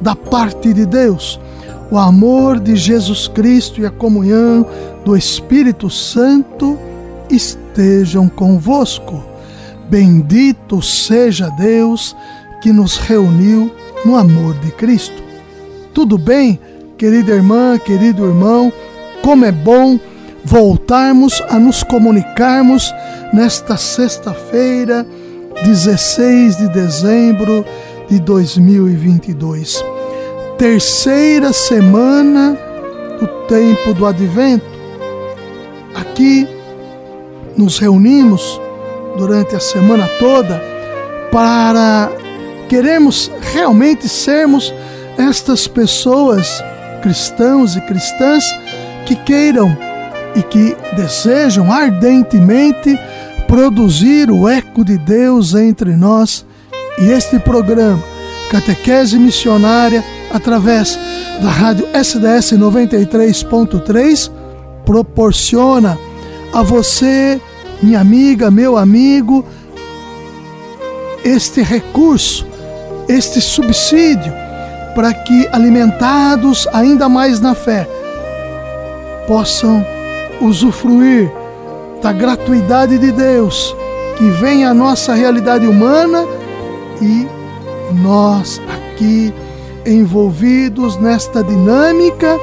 da parte de Deus, o amor de Jesus Cristo e a comunhão do Espírito Santo estejam convosco. Bendito seja Deus que nos reuniu no amor de Cristo. Tudo bem, querida irmã, querido irmão? Como é bom voltarmos a nos comunicarmos nesta sexta-feira, 16 de dezembro de 2022. Terceira semana do tempo do advento. Aqui nos reunimos durante a semana toda para queremos realmente sermos estas pessoas cristãos e cristãs que queiram e que desejam ardentemente produzir o eco de Deus entre nós e este programa, Catequese Missionária, através da rádio SDS 93.3, proporciona a você, minha amiga, meu amigo, este recurso, este subsídio, para que, alimentados ainda mais na fé, possam usufruir da gratuidade de Deus que vem à nossa realidade humana e nós aqui envolvidos nesta dinâmica,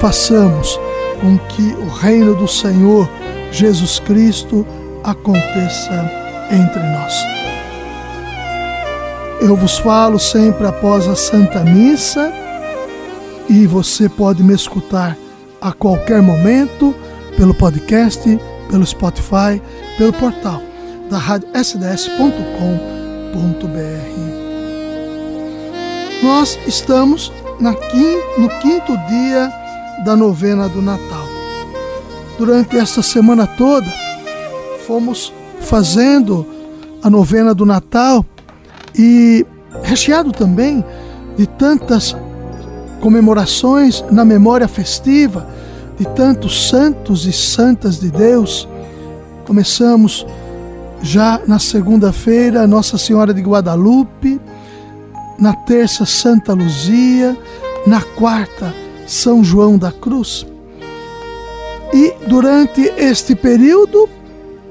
façamos com que o reino do Senhor Jesus Cristo aconteça entre nós. Eu vos falo sempre após a Santa Missa e você pode me escutar a qualquer momento pelo podcast, pelo Spotify, pelo portal da rádio nós estamos no quinto dia da novena do Natal. Durante esta semana toda, fomos fazendo a novena do Natal e recheado também de tantas comemorações na memória festiva de tantos santos e santas de Deus. Começamos já na segunda-feira, Nossa Senhora de Guadalupe, na terça, Santa Luzia, na quarta, São João da Cruz. E durante este período,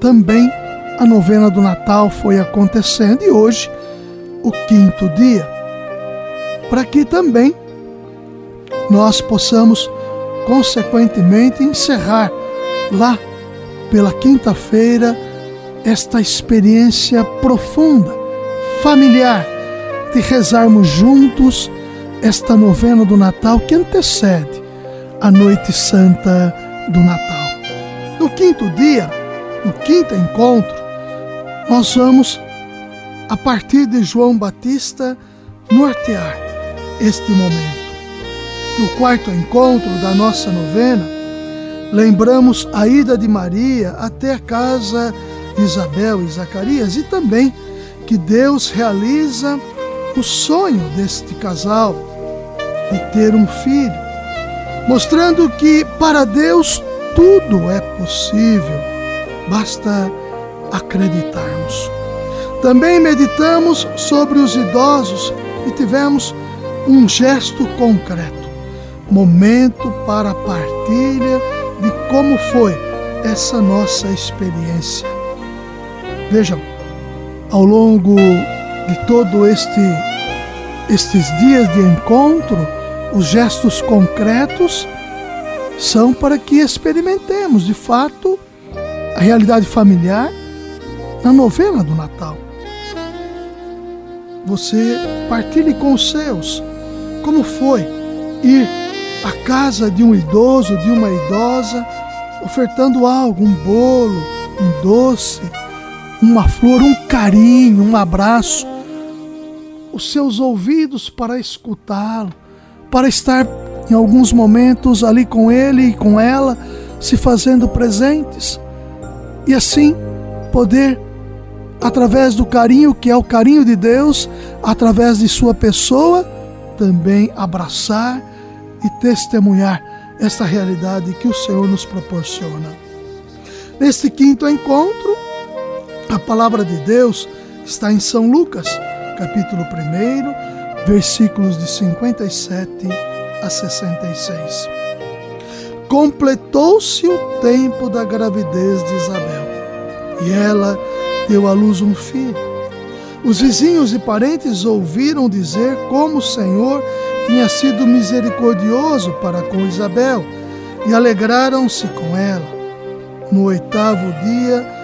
também a novena do Natal foi acontecendo e hoje, o quinto dia, para que também nós possamos, consequentemente, encerrar lá pela quinta-feira esta experiência profunda, familiar, de rezarmos juntos esta novena do Natal que antecede a Noite Santa do Natal. No quinto dia, no quinto encontro, nós vamos, a partir de João Batista, nortear este momento. No quarto encontro da nossa novena, lembramos a ida de Maria até a casa Isabel e Zacarias, e também que Deus realiza o sonho deste casal de ter um filho, mostrando que para Deus tudo é possível, basta acreditarmos. Também meditamos sobre os idosos e tivemos um gesto concreto, momento para partilha de como foi essa nossa experiência Vejam, ao longo de todo este estes dias de encontro, os gestos concretos são para que experimentemos de fato a realidade familiar na novena do Natal. Você partilhe com os seus como foi ir à casa de um idoso, de uma idosa, ofertando algo, um bolo, um doce, uma flor, um carinho, um abraço, os seus ouvidos para escutá-lo, para estar em alguns momentos ali com ele e com ela, se fazendo presentes. E assim poder, através do carinho que é o carinho de Deus, através de sua pessoa, também abraçar e testemunhar esta realidade que o Senhor nos proporciona. Neste quinto encontro, a palavra de Deus está em São Lucas, capítulo 1, versículos de 57 a 66. Completou-se o tempo da gravidez de Isabel e ela deu à luz um filho. Os vizinhos e parentes ouviram dizer como o Senhor tinha sido misericordioso para com Isabel e alegraram-se com ela. No oitavo dia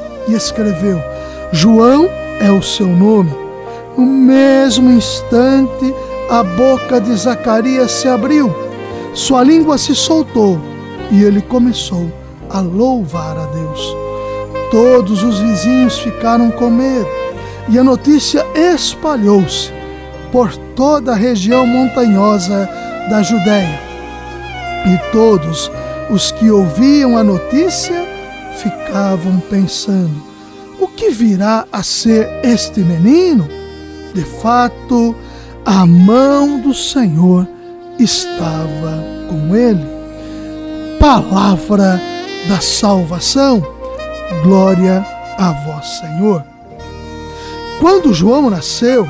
e escreveu: João é o seu nome. No mesmo instante, a boca de Zacarias se abriu, sua língua se soltou e ele começou a louvar a Deus. Todos os vizinhos ficaram com medo e a notícia espalhou-se por toda a região montanhosa da Judéia. E todos os que ouviam a notícia ficavam pensando: o que virá a ser este menino? De fato, a mão do Senhor estava com ele. Palavra da salvação, glória a vós, Senhor. Quando João nasceu,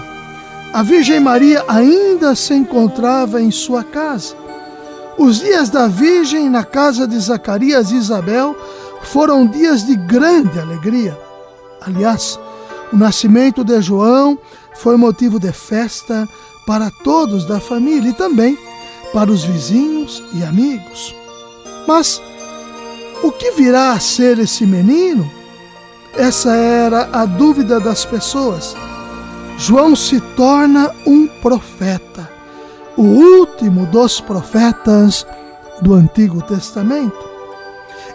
a Virgem Maria ainda se encontrava em sua casa. Os dias da Virgem na casa de Zacarias e Isabel foram dias de grande alegria. Aliás, o nascimento de João foi motivo de festa para todos da família e também para os vizinhos e amigos. Mas o que virá a ser esse menino? Essa era a dúvida das pessoas. João se torna um profeta, o último dos profetas do Antigo Testamento.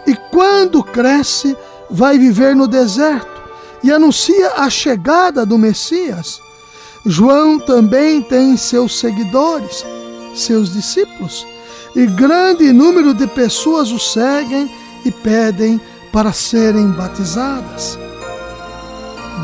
E quando cresce, vai viver no deserto e anuncia a chegada do Messias. João também tem seus seguidores, seus discípulos, e grande número de pessoas o seguem e pedem para serem batizadas.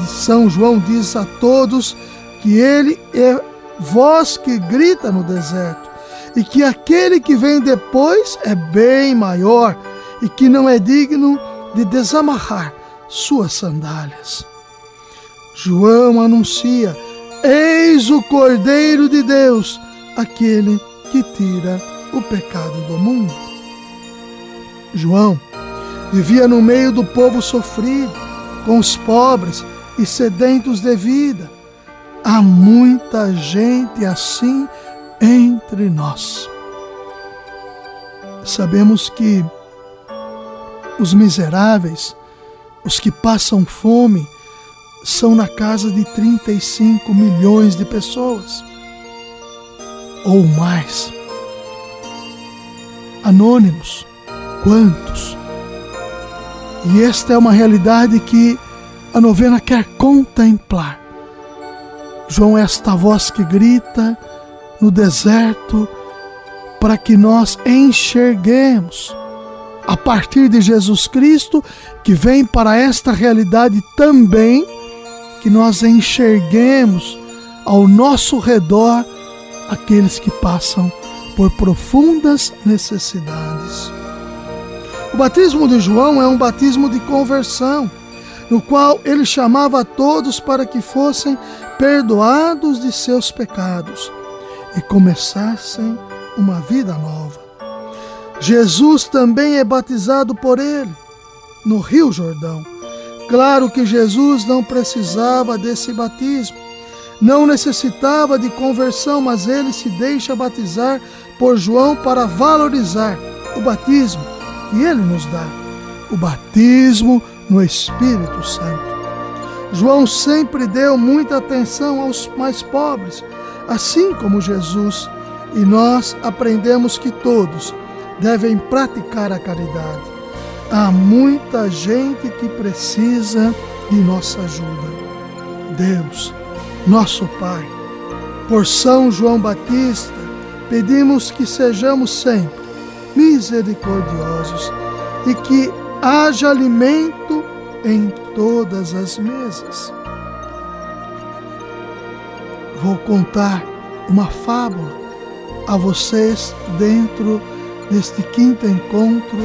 São João diz a todos que ele é voz que grita no deserto e que aquele que vem depois é bem maior e que não é digno de desamarrar suas sandálias. João anuncia: Eis o Cordeiro de Deus, aquele que tira o pecado do mundo. João vivia no meio do povo sofrido, com os pobres e sedentos de vida. Há muita gente assim entre nós. Sabemos que os miseráveis, os que passam fome, são na casa de 35 milhões de pessoas ou mais. Anônimos, quantos? E esta é uma realidade que a novena quer contemplar. João é esta voz que grita no deserto para que nós enxerguemos a partir de Jesus Cristo, que vem para esta realidade também, que nós enxerguemos ao nosso redor aqueles que passam por profundas necessidades. O batismo de João é um batismo de conversão no qual ele chamava a todos para que fossem perdoados de seus pecados e começassem uma vida nova. Jesus também é batizado por ele no Rio Jordão. Claro que Jesus não precisava desse batismo, não necessitava de conversão, mas ele se deixa batizar por João para valorizar o batismo que ele nos dá, o batismo no Espírito Santo. João sempre deu muita atenção aos mais pobres, assim como Jesus, e nós aprendemos que todos devem praticar a caridade. Há muita gente que precisa de nossa ajuda. Deus, nosso Pai, por São João Batista, pedimos que sejamos sempre misericordiosos e que haja alimento em todas as mesas. Vou contar uma fábula a vocês dentro deste quinto encontro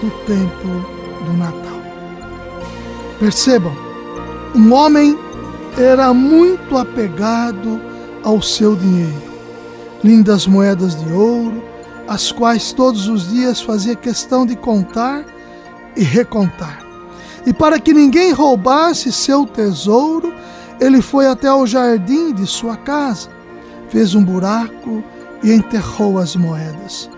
do tempo do Natal. Percebam, um homem era muito apegado ao seu dinheiro. Lindas moedas de ouro, as quais todos os dias fazia questão de contar e recontar. E para que ninguém roubasse seu tesouro, ele foi até o jardim de sua casa, fez um buraco e enterrou as moedas.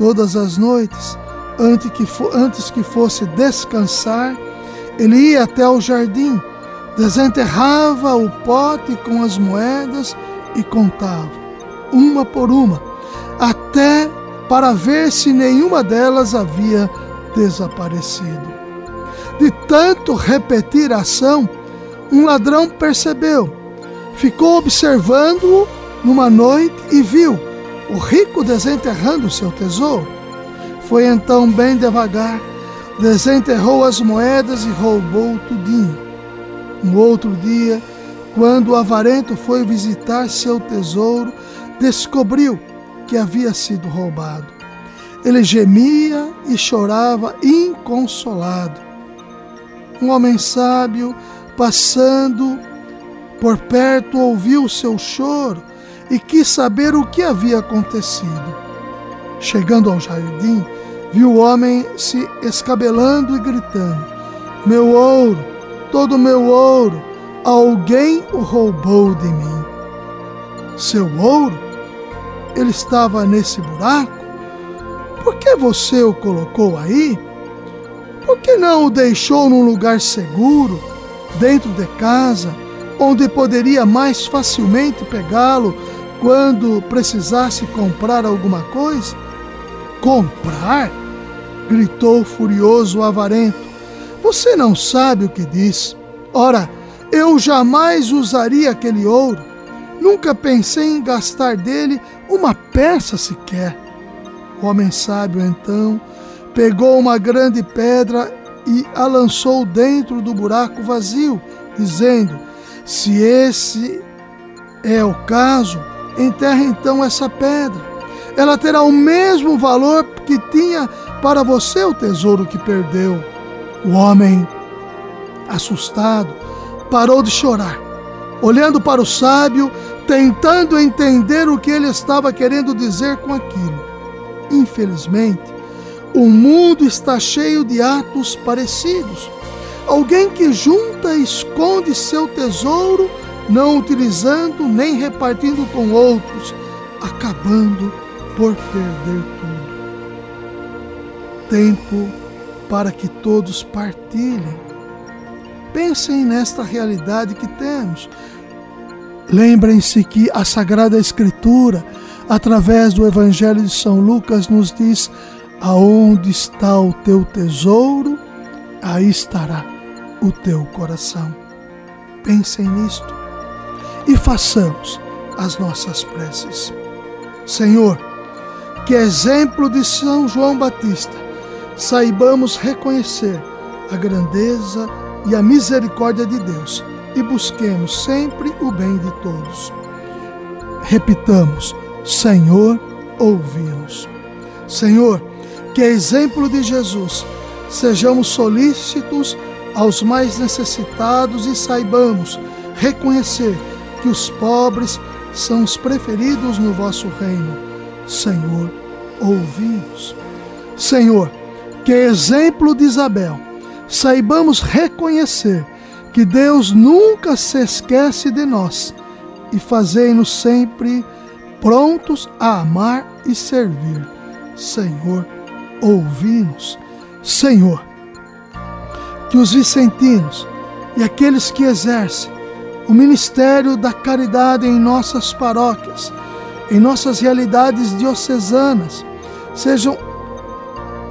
Todas as noites, antes que, antes que fosse descansar, ele ia até o jardim desenterrava o pote com as moedas e contava, uma por uma, até para ver se nenhuma delas havia desaparecido. De tanto repetir a ação, um ladrão percebeu, ficou observando-o numa noite e viu o rico desenterrando seu tesouro. Foi então bem devagar, desenterrou as moedas e roubou tudinho. Um outro dia, quando o avarento foi visitar seu tesouro, descobriu que havia sido roubado. Ele gemia e chorava inconsolado. Um homem sábio, passando por perto, ouviu seu choro e quis saber o que havia acontecido. Chegando ao jardim, viu o homem se escabelando e gritando: Meu ouro, todo meu ouro, alguém o roubou de mim. Seu ouro? Ele estava nesse buraco? Por que você o colocou aí? Por que não o deixou num lugar seguro, dentro de casa, onde poderia mais facilmente pegá-lo quando precisasse comprar alguma coisa? Comprar? gritou furioso o avarento. Você não sabe o que diz. Ora, eu jamais usaria aquele ouro. Nunca pensei em gastar dele uma peça sequer. O homem sábio, então, pegou uma grande pedra e a lançou dentro do buraco vazio, dizendo: Se esse é o caso, enterre então essa pedra. Ela terá o mesmo valor que tinha para você o tesouro que perdeu. O homem, assustado, parou de chorar, olhando para o sábio, tentando entender o que ele estava querendo dizer com aquilo. Infelizmente, o mundo está cheio de atos parecidos. Alguém que junta e esconde seu tesouro, não utilizando nem repartindo com outros, acabando por perder tudo. Tempo para que todos partilhem. Pensem nesta realidade que temos. Lembrem-se que a Sagrada Escritura, através do Evangelho de São Lucas, nos diz: Aonde está o teu tesouro, aí estará o teu coração. Pensem nisto e façamos as nossas preces. Senhor, que exemplo de São João Batista saibamos reconhecer a grandeza e a misericórdia de Deus e busquemos sempre o bem de todos. Repitamos: Senhor, ouvi-nos. Senhor, que exemplo de Jesus, sejamos solícitos aos mais necessitados e saibamos reconhecer que os pobres são os preferidos no vosso reino. Senhor, ouvi-nos. Senhor, que exemplo de Isabel, saibamos reconhecer que Deus nunca se esquece de nós e fazei-nos sempre prontos a amar e servir. Senhor, ouvi-nos. Senhor, que os vicentinos e aqueles que exercem o ministério da caridade em nossas paróquias, em nossas realidades diocesanas, sejam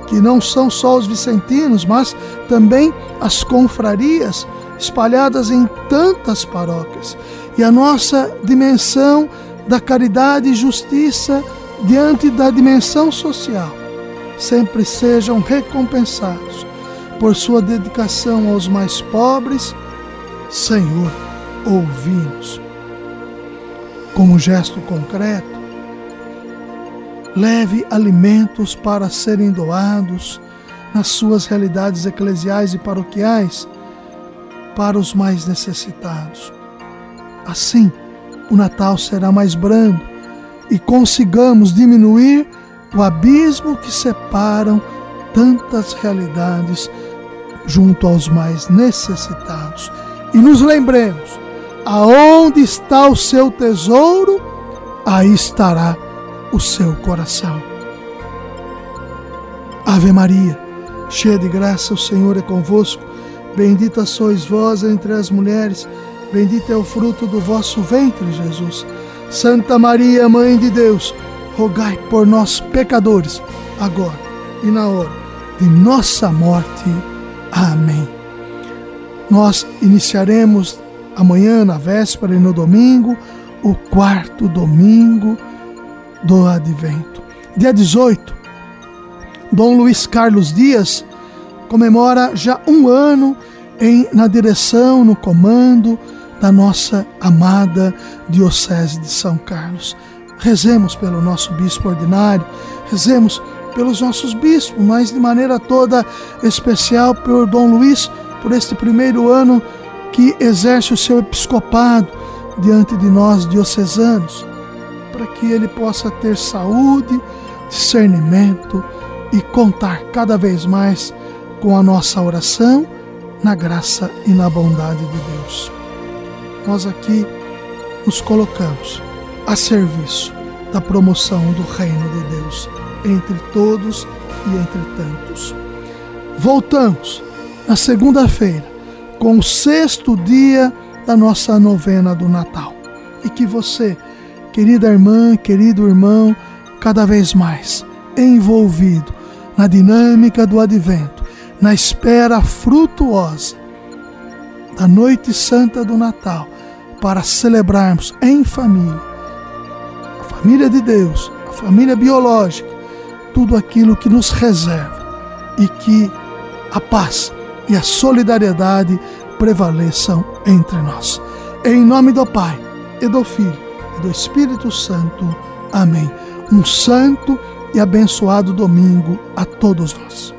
que não são só os vicentinos, mas também as confrarias espalhadas em tantas paróquias. E a nossa dimensão da caridade e justiça diante da dimensão social sempre sejam recompensados por sua dedicação aos mais pobres. Senhor, ouvi-nos. Como gesto concreto, leve alimentos para serem doados nas suas realidades eclesiais e paroquiais para os mais necessitados. Assim, o Natal será mais brando e consigamos diminuir o abismo que separam tantas realidades junto aos mais necessitados. E nos lembremos: aonde está o seu tesouro, aí estará o seu coração. Ave Maria, cheia de graça, o Senhor é convosco. Bendita sois vós entre as mulheres, bendito é o fruto do vosso ventre, Jesus. Santa Maria, Mãe de Deus, rogai por nós, pecadores, agora e na hora de nossa morte. Amém. Nós iniciaremos amanhã, na véspera e no domingo, o quarto domingo do advento. Dia 18, Dom Luiz Carlos Dias comemora já um ano em, na direção, no comando da nossa amada Diocese de São Carlos. Rezemos pelo nosso bispo ordinário, rezemos pelos nossos bispos, mas de maneira toda especial por Dom Luiz, por este primeiro ano que exerce o seu episcopado diante de nós diocesanos para que ele possa ter saúde, discernimento e contar cada vez mais com a nossa oração na graça e na bondade de Deus. Nós aqui nos colocamos a serviço da promoção do reino de Deus entre todos e entre tantos. Voltamos na segunda-feira com o sexto dia da nossa novena do Natal. E que você querida irmã, querido irmão, cada vez mais envolvido na dinâmica do advento, na espera frutuosa da noite santa do Natal, para celebrarmos em família, a família de Deus, a família biológica, tudo aquilo que nos reserva e que a paz e a solidariedade prevaleçam entre nós. Em nome do Pai e do Filho do Espírito Santo. Amém. Um santo e abençoado domingo a todos nós.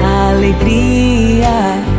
feliz.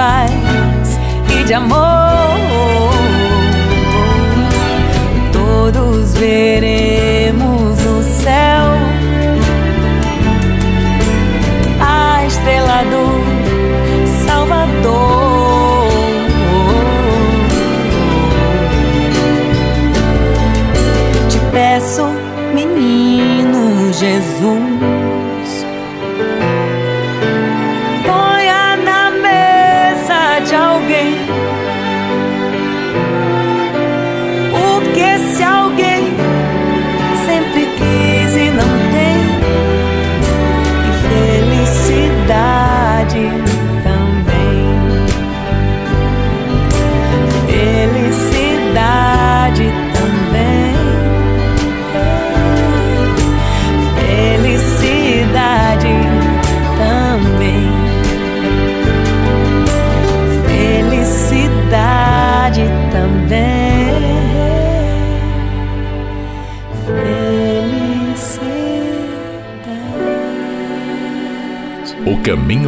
paz e de amor. Todos veremos